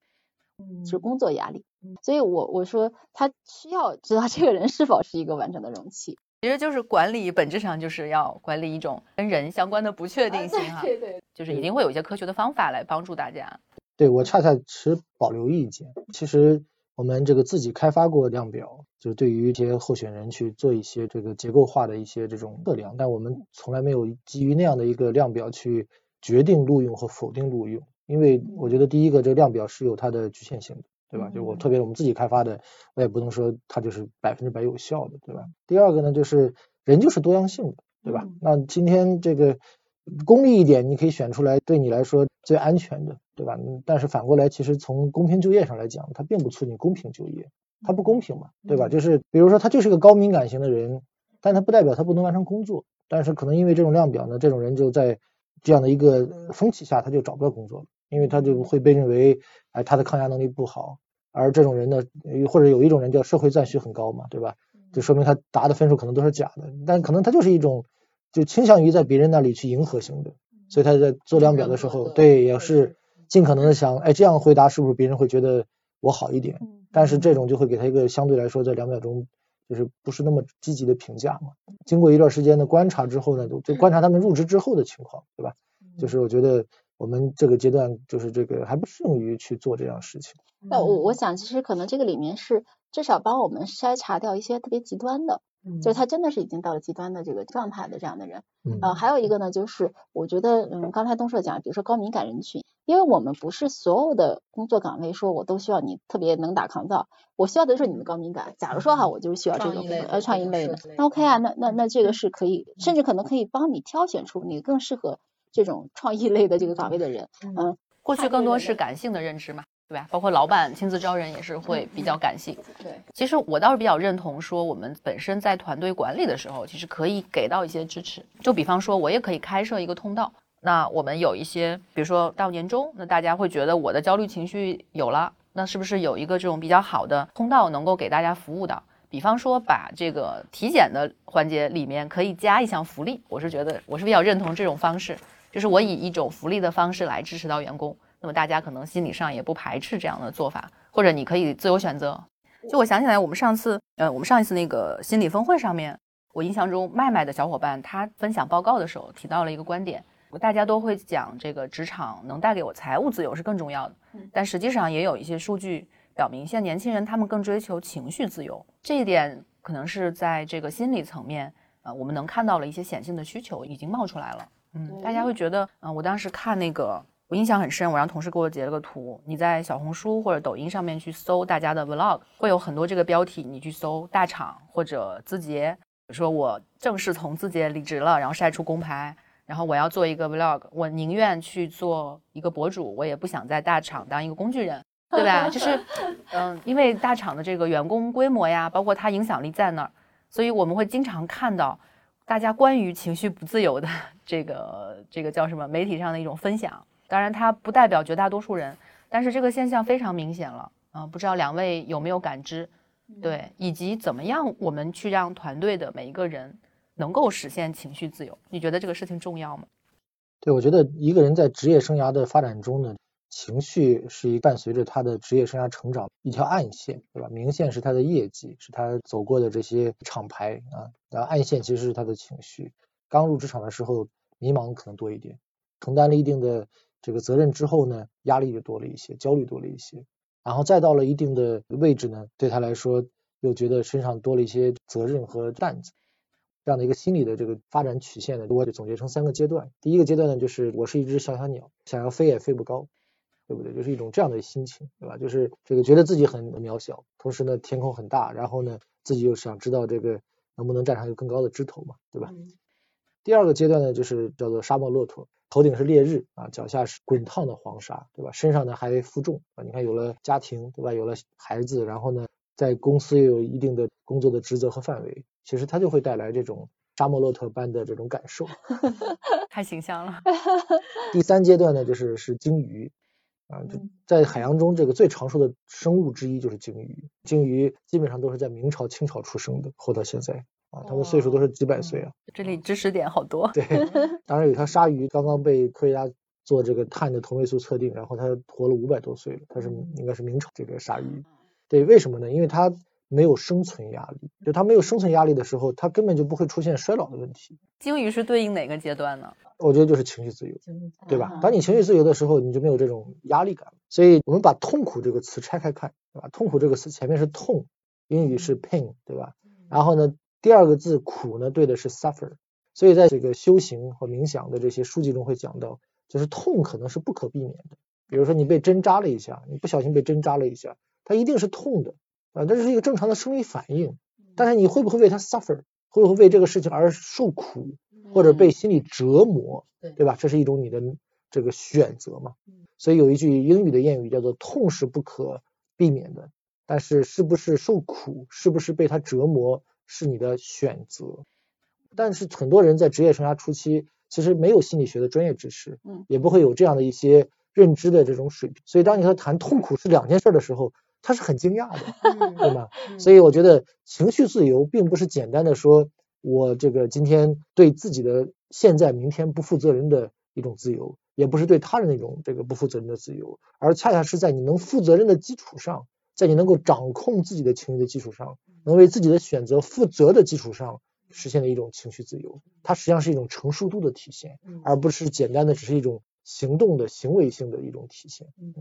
[SPEAKER 2] 是工作压力。所以我我说他需要知道这个人是否是一个完整的容器。
[SPEAKER 1] 其实就是管理，本质上就是要管理一种跟人相关的不确定性哈。
[SPEAKER 2] 对对，
[SPEAKER 1] 就是一定会有一些科学的方法来帮助大家。
[SPEAKER 3] 对我恰恰持保留意见。其实我们这个自己开发过量表，就是对于一些候选人去做一些这个结构化的一些这种测量，但我们从来没有基于那样的一个量表去决定录用和否定录用，因为我觉得第一个这个量表是有它的局限性的。对吧？就我特别我们自己开发的，我也不能说它就是百分之百有效的，对吧？第二个呢，就是人就是多样性的，对吧？那今天这个功利一点，你可以选出来对你来说最安全的，对吧？但是反过来，其实从公平就业上来讲，它并不促进公平就业，它不公平嘛，对吧？就是比如说他就是个高敏感型的人，但他不代表他不能完成工作，但是可能因为这种量表呢，这种人就在这样的一个风气下，他就找不到工作了。因为他就会被认为，哎，他的抗压能力不好，而这种人呢，或者有一种人叫社会赞许很高嘛，对吧？就说明他答的分数可能都是假的，但可能他就是一种就倾向于在别人那里去迎合型的，所以他在做量表的时候，对，也是尽可能的想，哎，这样回答是不是别人会觉得我好一点？但是这种就会给他一个相对来说在量表中就是不是那么积极的评价嘛。经过一段时间的观察之后呢，就观察他们入职之后的情况，对吧？就是我觉得。我们这个阶段就是这个还不适用于去做这样事情。
[SPEAKER 2] 那我我想，其实可能这个里面是至少帮我们筛查掉一些特别极端的，就是他真的是已经到了极端的这个状态的这样的人。呃，还有一个呢，就是我觉得，嗯，刚才东社讲，比如说高敏感人群，因为我们不是所有的工作岗位说我都需要你特别能打抗造，我需要的是你的高敏感。假如说哈，我就是需要这种呃创意类的，那 OK 啊，那那那这个是可以，甚至可能可以帮你挑选出你更适合。这种创意类的这个岗位的人，嗯，
[SPEAKER 1] 过去更多是感性的认知嘛，对吧？包括老板亲自招人也是会比较感性。
[SPEAKER 2] 对，
[SPEAKER 1] 其实我倒是比较认同说，我们本身在团队管理的时候，其实可以给到一些支持。就比方说，我也可以开设一个通道。那我们有一些，比如说到年终，那大家会觉得我的焦虑情绪有了，那是不是有一个这种比较好的通道能够给大家服务的？比方说，把这个体检的环节里面可以加一项福利，我是觉得我是比较认同这种方式。就是我以一种福利的方式来支持到员工，那么大家可能心理上也不排斥这样的做法，或者你可以自由选择。就我想起来，我们上次，呃，我们上一次那个心理峰会上面，我印象中麦麦的小伙伴他分享报告的时候提到了一个观点，大家都会讲这个职场能带给我财务自由是更重要的，但实际上也有一些数据表明，现在年轻人他们更追求情绪自由，这一点可能是在这个心理层面，呃，我们能看到了一些显性的需求已经冒出来了。嗯，大家会觉得，嗯，我当时看那个，我印象很深。我让同事给我截了个图，你在小红书或者抖音上面去搜大家的 vlog，会有很多这个标题。你去搜大厂或者字节，比如说我正式从字节离职了，然后晒出工牌，然后我要做一个 vlog，我宁愿去做一个博主，我也不想在大厂当一个工具人，对吧？就是，嗯，因为大厂的这个员工规模呀，包括它影响力在那儿，所以我们会经常看到。大家关于情绪不自由的 *laughs* 这个这个叫什么媒体上的一种分享，当然它不代表绝大多数人，但是这个现象非常明显了。啊，不知道两位有没有感知？对，以及怎么样我们去让团队的每一个人能够实现情绪自由？你觉得这个事情重要吗？
[SPEAKER 3] 对，我觉得一个人在职业生涯的发展中呢，情绪是一伴随着他的职业生涯成长一条暗线，对吧？明线是他的业绩，是他走过的这些厂牌啊，然后暗线其实是他的情绪。刚入职场的时候，迷茫可能多一点，承担了一定的这个责任之后呢，压力就多了一些，焦虑多了一些。然后再到了一定的位置呢，对他来说又觉得身上多了一些责任和担子，这样的一个心理的这个发展曲线呢，我就总结成三个阶段。第一个阶段呢，就是我是一只小小鸟，想要飞也飞不高，对不对？就是一种这样的心情，对吧？就是这个觉得自己很渺小，同时呢天空很大，然后呢自己又想知道这个能不能站上一个更高的枝头嘛，对吧？第二个阶段呢，就是叫做沙漠骆驼。头顶是烈日啊，脚下是滚烫的黄沙，对吧？身上呢还负重啊，你看有了家庭，对吧？有了孩子，然后呢，在公司又有一定的工作的职责和范围，其实它就会带来这种沙漠骆驼般的这种感受。*laughs*
[SPEAKER 1] 太形象了。*laughs*
[SPEAKER 3] 第三阶段呢，就是是鲸鱼啊，就在海洋中这个最长寿的生物之一就是鲸鱼。鲸鱼基本上都是在明朝、清朝出生的，活到现在。啊，他们岁数都是几百岁啊！
[SPEAKER 1] 这里知识点好多。
[SPEAKER 3] 对，*laughs* 当然有条鲨鱼刚刚被科学家做这个碳的同位素测定，然后它活了五百多岁了，它是应该是明朝这个鲨鱼。对，为什么呢？因为它没有生存压力，就它没有生存压力的时候，它根本就不会出现衰老的问题。
[SPEAKER 1] 鲸鱼是对应哪个阶段呢？
[SPEAKER 3] 我觉得就是情绪自由，对吧？当你情绪自由的时候，你就没有这种压力感。所以我们把痛苦这个词拆开看，对吧？痛苦这个词前面是痛，英语是 pain，对吧？然后呢？第二个字苦呢，对的是 suffer，所以在这个修行和冥想的这些书籍中会讲到，就是痛可能是不可避免的。比如说你被针扎了一下，你不小心被针扎了一下，它一定是痛的啊，这是一个正常的生理反应。但是你会不会为它 suffer，会不会为这个事情而受苦，或者被心理折磨，对吧？这是一种你的这个选择嘛。所以有一句英语的谚语叫做“痛是不可避免的”，但是是不是受苦，是不是被他折磨？是你的选择，但是很多人在职业生涯初期其实没有心理学的专业知识，嗯，也不会有这样的一些认知的这种水平，所以当你和他谈痛苦是两件事的时候，他是很惊讶的，对吗？所以我觉得情绪自由并不是简单的说我这个今天对自己的现在明天不负责任的一种自由，也不是对他人的一种这个不负责任的自由，而恰恰是在你能负责任的基础上，在你能够掌控自己的情绪的基础上。能为自己的选择负责的基础上，实现的一种情绪自由，它实际上是一种成熟度的体现，而不是简单的只是一种行动的行为性的一种体现。
[SPEAKER 1] 嗯，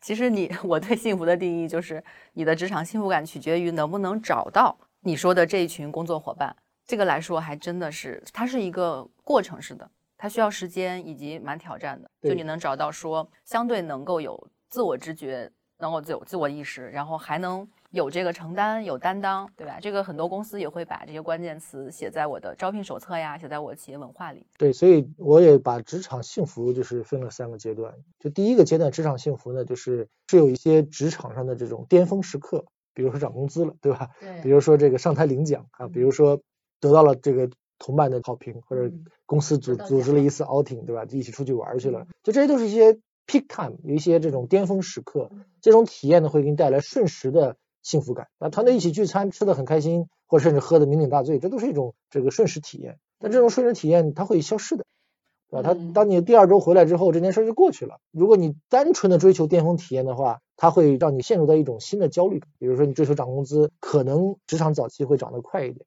[SPEAKER 1] 其实你我对幸福的定义就是，你的职场幸福感取决于能不能找到你说的这一群工作伙伴。这个来说，还真的是它是一个过程式的，它需要时间以及蛮挑战的。就你能找到说相对能够有自我知觉，能够有自我意识，然后还能。有这个承担，有担当，对吧？这个很多公司也会把这些关键词写在我的招聘手册呀，写在我企业文化里。
[SPEAKER 3] 对，所以我也把职场幸福就是分了三个阶段。就第一个阶段，职场幸福呢，就是是有一些职场上的这种巅峰时刻，比如说涨工资了，对吧？对。比如说这个上台领奖啊，比如说得到了这个同伴的好评，或者公司组组织了一次 outing，对吧？一起出去玩去了，就这些都是一些 peak time，有一些这种巅峰时刻，这种体验呢会给你带来瞬时的。幸福感那，团队一起聚餐吃的很开心，或者甚至喝的酩酊大醉，这都是一种这个瞬时体验。但这种瞬时体验它会消失的，对吧？它当你第二周回来之后，这件事就过去了。如果你单纯的追求巅峰体验的话，它会让你陷入到一种新的焦虑感。比如说你追求涨工资，可能职场早期会涨得快一点。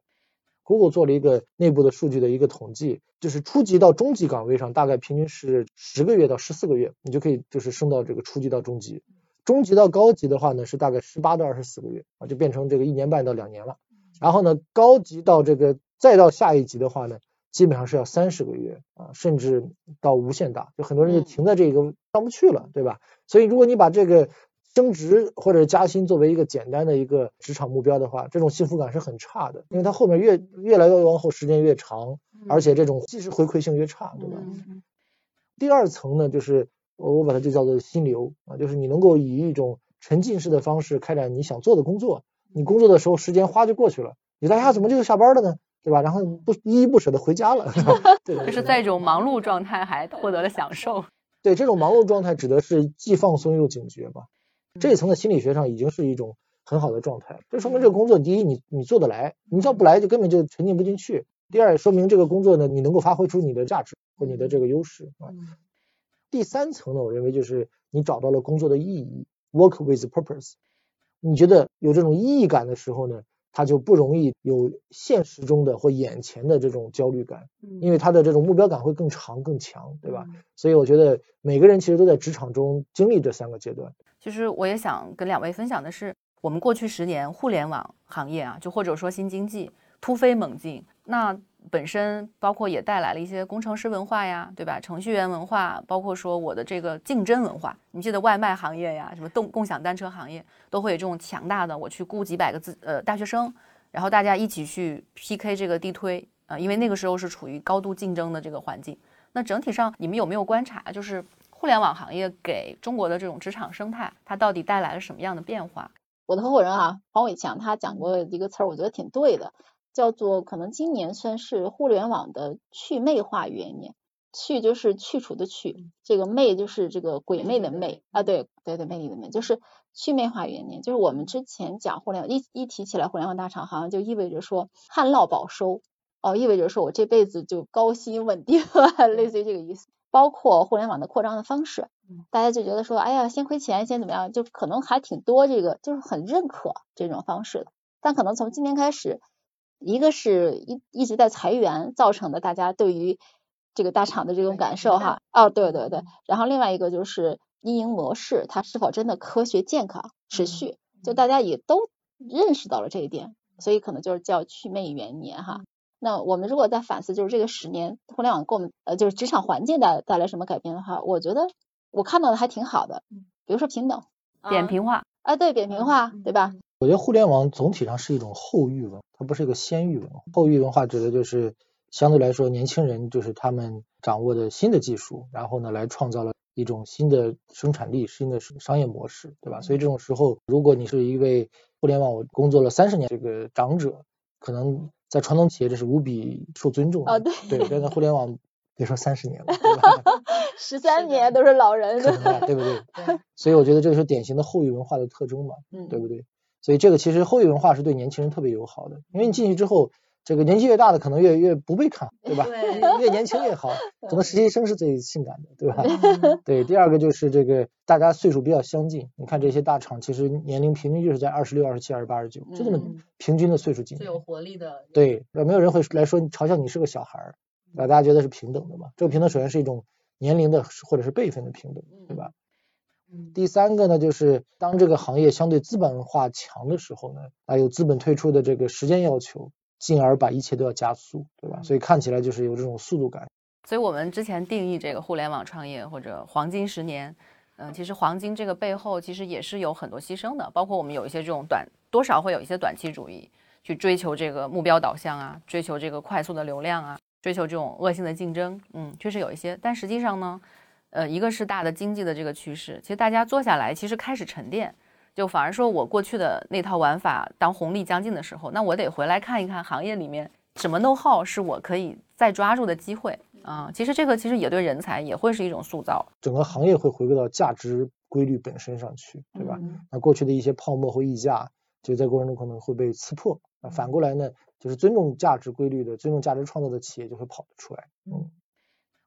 [SPEAKER 3] Google 做了一个内部的数据的一个统计，就是初级到中级岗位上，大概平均是十个月到十四个月，你就可以就是升到这个初级到中级。中级到高级的话呢，是大概十八到二十四个月啊，就变成这个一年半到两年了。然后呢，高级到这个再到下一级的话呢，基本上是要三十个月啊，甚至到无限大，就很多人就停在这个上不去了，对吧？所以如果你把这个升职或者加薪作为一个简单的一个职场目标的话，这种幸福感是很差的，因为它后面越越来越往后时间越长，而且这种即时回馈性越差，对吧？第二层呢，就是。我我把它就叫做心流啊，就是你能够以一种沉浸式的方式开展你想做的工作，你工作的时候时间花就过去了，你大家怎么就下班了呢？对吧？然后不依依不舍的回家了，*laughs* 对，
[SPEAKER 1] 就是在一种忙碌状态还获得了享受。
[SPEAKER 3] 对，这种忙碌状态指的是既放松又警觉吧。这一层的心理学上已经是一种很好的状态。这说明这个工作，第一，你你做得来，你要不来就根本就沉浸不进去。第二，说明这个工作呢，你能够发挥出你的价值和你的这个优势啊。第三层呢，我认为就是你找到了工作的意义，work with purpose。你觉得有这种意义感的时候呢，他就不容易有现实中的或眼前的这种焦虑感，因为他的这种目标感会更长更强，对吧？所以我觉得每个人其实都在职场中经历这三个阶段。
[SPEAKER 1] 其实我也想跟两位分享的是，我们过去十年互联网行业啊，就或者说新经济突飞猛进，那。本身包括也带来了一些工程师文化呀，对吧？程序员文化，包括说我的这个竞争文化。你记得外卖行业呀，什么动共享单车行业，都会有这种强大的，我去雇几百个自呃大学生，然后大家一起去 PK 这个地推啊，因为那个时候是处于高度竞争的这个环境。那整体上你们有没有观察，就是互联网行业给中国的这种职场生态，它到底带来了什么样的变化？
[SPEAKER 2] 我的合伙人啊，黄伟强他讲过一个词儿，我觉得挺对的。叫做可能今年算是互联网的去魅化元年，去就是去除的去，这个魅就是这个鬼魅的魅啊，对对对，魅力的魅，就是去魅化元年。就是我们之前讲互联网一一提起来互联网大厂，好像就意味着说旱涝保收哦，意味着说我这辈子就高薪稳定，类似于这个意思。包括互联网的扩张的方式，大家就觉得说，哎呀，先亏钱先怎么样，就可能还挺多这个，就是很认可这种方式的。但可能从今年开始。一个是一一直在裁员造成的，大家对于这个大厂的这种感受哈，哦对对对，然后另外一个就是运营模式它是否真的科学健康持续，就大家也都认识到了这一点，所以可能就是叫去魅元年哈。那我们如果在反思，就是这个十年互联网给我们呃就是职场环境带带来什么改变的话，我觉得我看到的还挺好的，比如说平等、
[SPEAKER 1] 扁平化
[SPEAKER 2] 啊，对扁平化，对吧？
[SPEAKER 3] 我觉得互联网总体上是一种后育文，它不是一个先育文。后育文化指的就是相对来说，年轻人就是他们掌握的新的技术，然后呢来创造了一种新的生产力、新的商业模式，对吧？所以这种时候，如果你是一位互联网工作了三十年这个长者，可能在传统企业这是无比受尊重的。
[SPEAKER 2] 哦，对。
[SPEAKER 3] 对，但在互联网别说三十年了，对吧？
[SPEAKER 2] 十三年都是老人，
[SPEAKER 3] 对不 *laughs* 对？所以我觉得这个是典型的后裔文化的特征嘛，对不对？所以这个其实后裔文化是对年轻人特别友好的，因为你进去之后，这个年纪越大的可能越越不被看好，对吧？*laughs* 越年轻越好，可能实习生是最性感的，对吧？*laughs* 对，第二个就是这个大家岁数比较相近，你看这些大厂其实年龄平均就是在二十六、二十七、二十八、二十九，就这么平均的岁数进。
[SPEAKER 1] 最有活力的。
[SPEAKER 3] 对，没有人会来说嘲笑你是个小孩儿，大家觉得是平等的嘛？这个平等首先是一种年龄的或者是辈分的平等，对吧？第三个呢，就是当这个行业相对资本化强的时候呢，啊有资本退出的这个时间要求，进而把一切都要加速，对吧？所以看起来就是有这种速度感。
[SPEAKER 1] 所以我们之前定义这个互联网创业或者黄金十年，嗯，其实黄金这个背后其实也是有很多牺牲的，包括我们有一些这种短，多少会有一些短期主义，去追求这个目标导向啊，追求这个快速的流量啊，追求这种恶性的竞争，嗯，确实有一些，但实际上呢。呃，一个是大的经济的这个趋势，其实大家坐下来，其实开始沉淀，就反而说我过去的那套玩法，当红利将近的时候，那我得回来看一看行业里面什么 know how 是我可以再抓住的机会啊。其实这个其实也对人才也会是一种塑造，
[SPEAKER 3] 整个行业会回归到价值规律本身上去，对吧？那过去的一些泡沫和溢价，就在过程中可能会被刺破。那反过来呢，就是尊重价值规律的、尊重价值创造的企业就会跑得出来，嗯。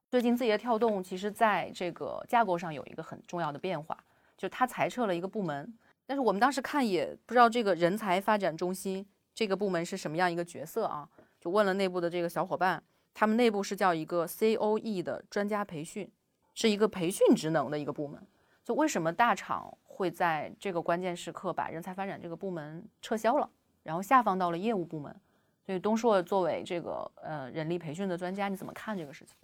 [SPEAKER 1] 最近字节跳动其实在这个架构上有一个很重要的变化，就它裁撤了一个部门。但是我们当时看也不知道这个人才发展中心这个部门是什么样一个角色啊？就问了内部的这个小伙伴，他们内部是叫一个 C O E 的专家培训，是一个培训职能的一个部门。就为什么大厂会在这个关键时刻把人才发展这个部门撤销了，然后下放到了业务部门？所以东硕作为这个呃人力培训的专家，你怎么看这个事情？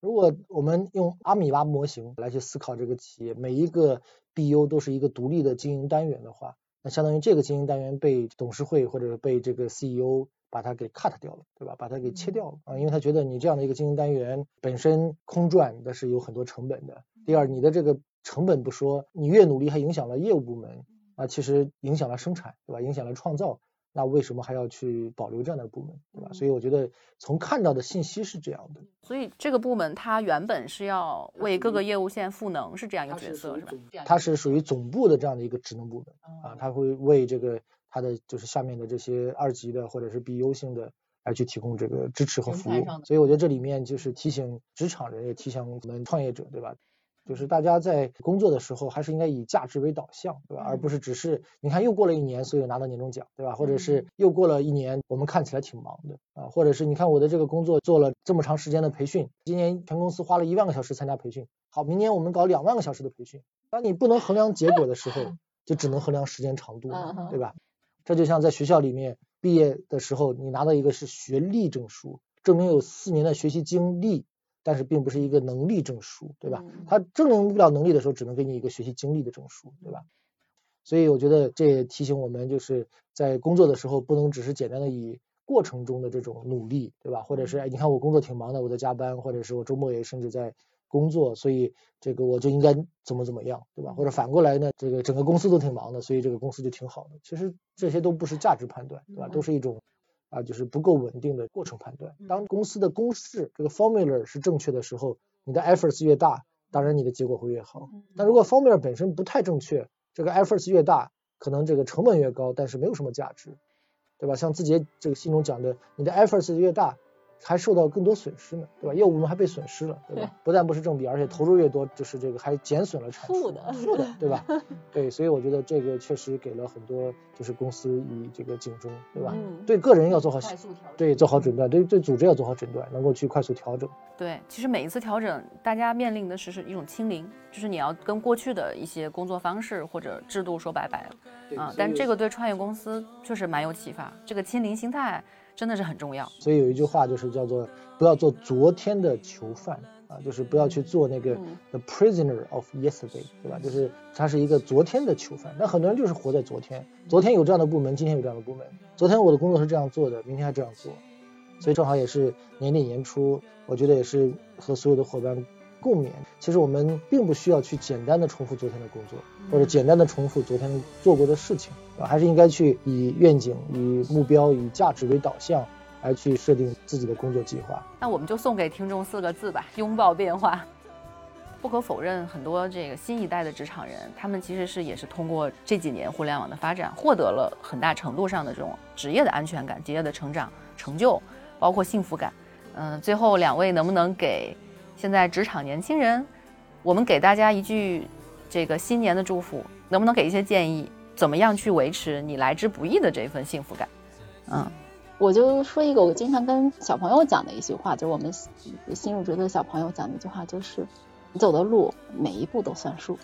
[SPEAKER 3] 如果我们用阿米巴模型来去思考这个企业，每一个 BU 都是一个独立的经营单元的话，那相当于这个经营单元被董事会或者被这个 CEO 把它给 cut 掉了，对吧？把它给切掉了啊，因为他觉得你这样的一个经营单元本身空转的是有很多成本的。第二，你的这个成本不说，你越努力还影响了业务部门啊，其实影响了生产，对吧？影响了创造那为什么还要去保留这样的部门，对吧？所以我觉得从看到的信息是这样的。
[SPEAKER 1] 所以这个部门它原本是要为各个业务线赋能，是这样一个角色，是吧？
[SPEAKER 3] 它是属于总部的这样的一个职能部门啊，它会为这个它的就是下面的这些二级的或者是 BU 性的来去提供这个支持和服务。所以我觉得这里面就是提醒职场人，也提醒我们创业者，对吧？就是大家在工作的时候，还是应该以价值为导向，对吧？而不是只是你看又过了一年，所以拿到年终奖，对吧？或者是又过了一年，我们看起来挺忙的啊，或者是你看我的这个工作做了这么长时间的培训，今年全公司花了一万个小时参加培训，好，明年我们搞两万个小时的培训。当你不能衡量结果的时候，*laughs* 就只能衡量时间长度，对吧？这就像在学校里面毕业的时候，你拿到一个是学历证书，证明有四年的学习经历。但是并不是一个能力证书，对吧？他证明不了能力的时候，只能给你一个学习经历的证书，对吧？所以我觉得这也提醒我们，就是在工作的时候，不能只是简单的以过程中的这种努力，对吧？或者是哎，你看我工作挺忙的，我在加班，或者是我周末也甚至在工作，所以这个我就应该怎么怎么样，对吧？或者反过来呢，这个整个公司都挺忙的，所以这个公司就挺好的。其实这些都不是价值判断，对吧？都是一种。啊，就是不够稳定的过程判断。当公司的公式这个 formula 是正确的时候，你的 efforts 越大，当然你的结果会越好。但如果 formula 本身不太正确，这个 efforts 越大，可能这个成本越高，但是没有什么价值，对吧？像字节这个信中讲的，你的 efforts 越大。还受到更多损失呢，对吧？业务部门还被损失了，对吧？不但不是正比，而且投入越多，就是这个还减损了产出，负
[SPEAKER 2] 的，
[SPEAKER 3] 负的，对吧？对，所以我觉得这个确实给了很多就是公司以这个警钟，对吧？对个人要做好对做好诊断，对对组织要做好诊断，能够去快速调整。
[SPEAKER 1] 对，其实每一次调整，大家面临的是是一种清零，就是你要跟过去的一些工作方式或者制度说拜拜了啊。但这个对创业公司确实蛮有启发，这个清零心态。真的是很重要，
[SPEAKER 3] 所以有一句话就是叫做不要做昨天的囚犯啊，就是不要去做那个 the prisoner of yesterday，对吧？就是他是一个昨天的囚犯。那很多人就是活在昨天，昨天有这样的部门，今天有这样的部门，昨天我的工作是这样做的，明天还这样做，所以正好也是年底年初，我觉得也是和所有的伙伴。共勉。其实我们并不需要去简单的重复昨天的工作，或者简单的重复昨天做过的事情，啊，还是应该去以愿景、以目标、以价值为导向，来去设定自己的工作计划。
[SPEAKER 1] 那我们就送给听众四个字吧：拥抱变化。不可否认，很多这个新一代的职场人，他们其实是也是通过这几年互联网的发展，获得了很大程度上的这种职业的安全感、职业的成长、成就，包括幸福感。嗯，最后两位能不能给？现在职场年轻人，我们给大家一句这个新年的祝福，能不能给一些建议？怎么样去维持你来之不易的这份幸福感？
[SPEAKER 2] 嗯，我就说一个我经常跟小朋友讲的一句话，就是我们新入职的小朋友讲的一句话，就是你走的路每一步都算数。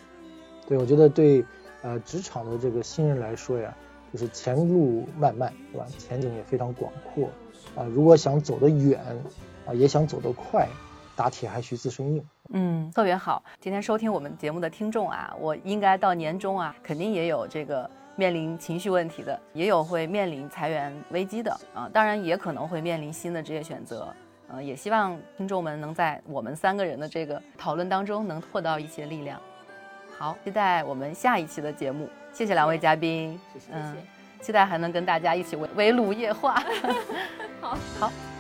[SPEAKER 3] 对，我觉得对呃职场的这个新人来说呀，就是前路漫漫，对吧？前景也非常广阔啊。如果想走得远啊，也想走得快。打铁还需自身硬，
[SPEAKER 1] 嗯，特别好。今天收听我们节目的听众啊，我应该到年终啊，肯定也有这个面临情绪问题的，也有会面临裁员危机的啊，当然也可能会面临新的职业选择。呃，也希望听众们能在我们三个人的这个讨论当中能获到一些力量。好，期待我们下一期的节目。谢谢两位嘉
[SPEAKER 3] 宾，谢谢，
[SPEAKER 1] 嗯，期待还能跟大家一起围围炉夜话。
[SPEAKER 2] 好 *laughs*
[SPEAKER 1] 好。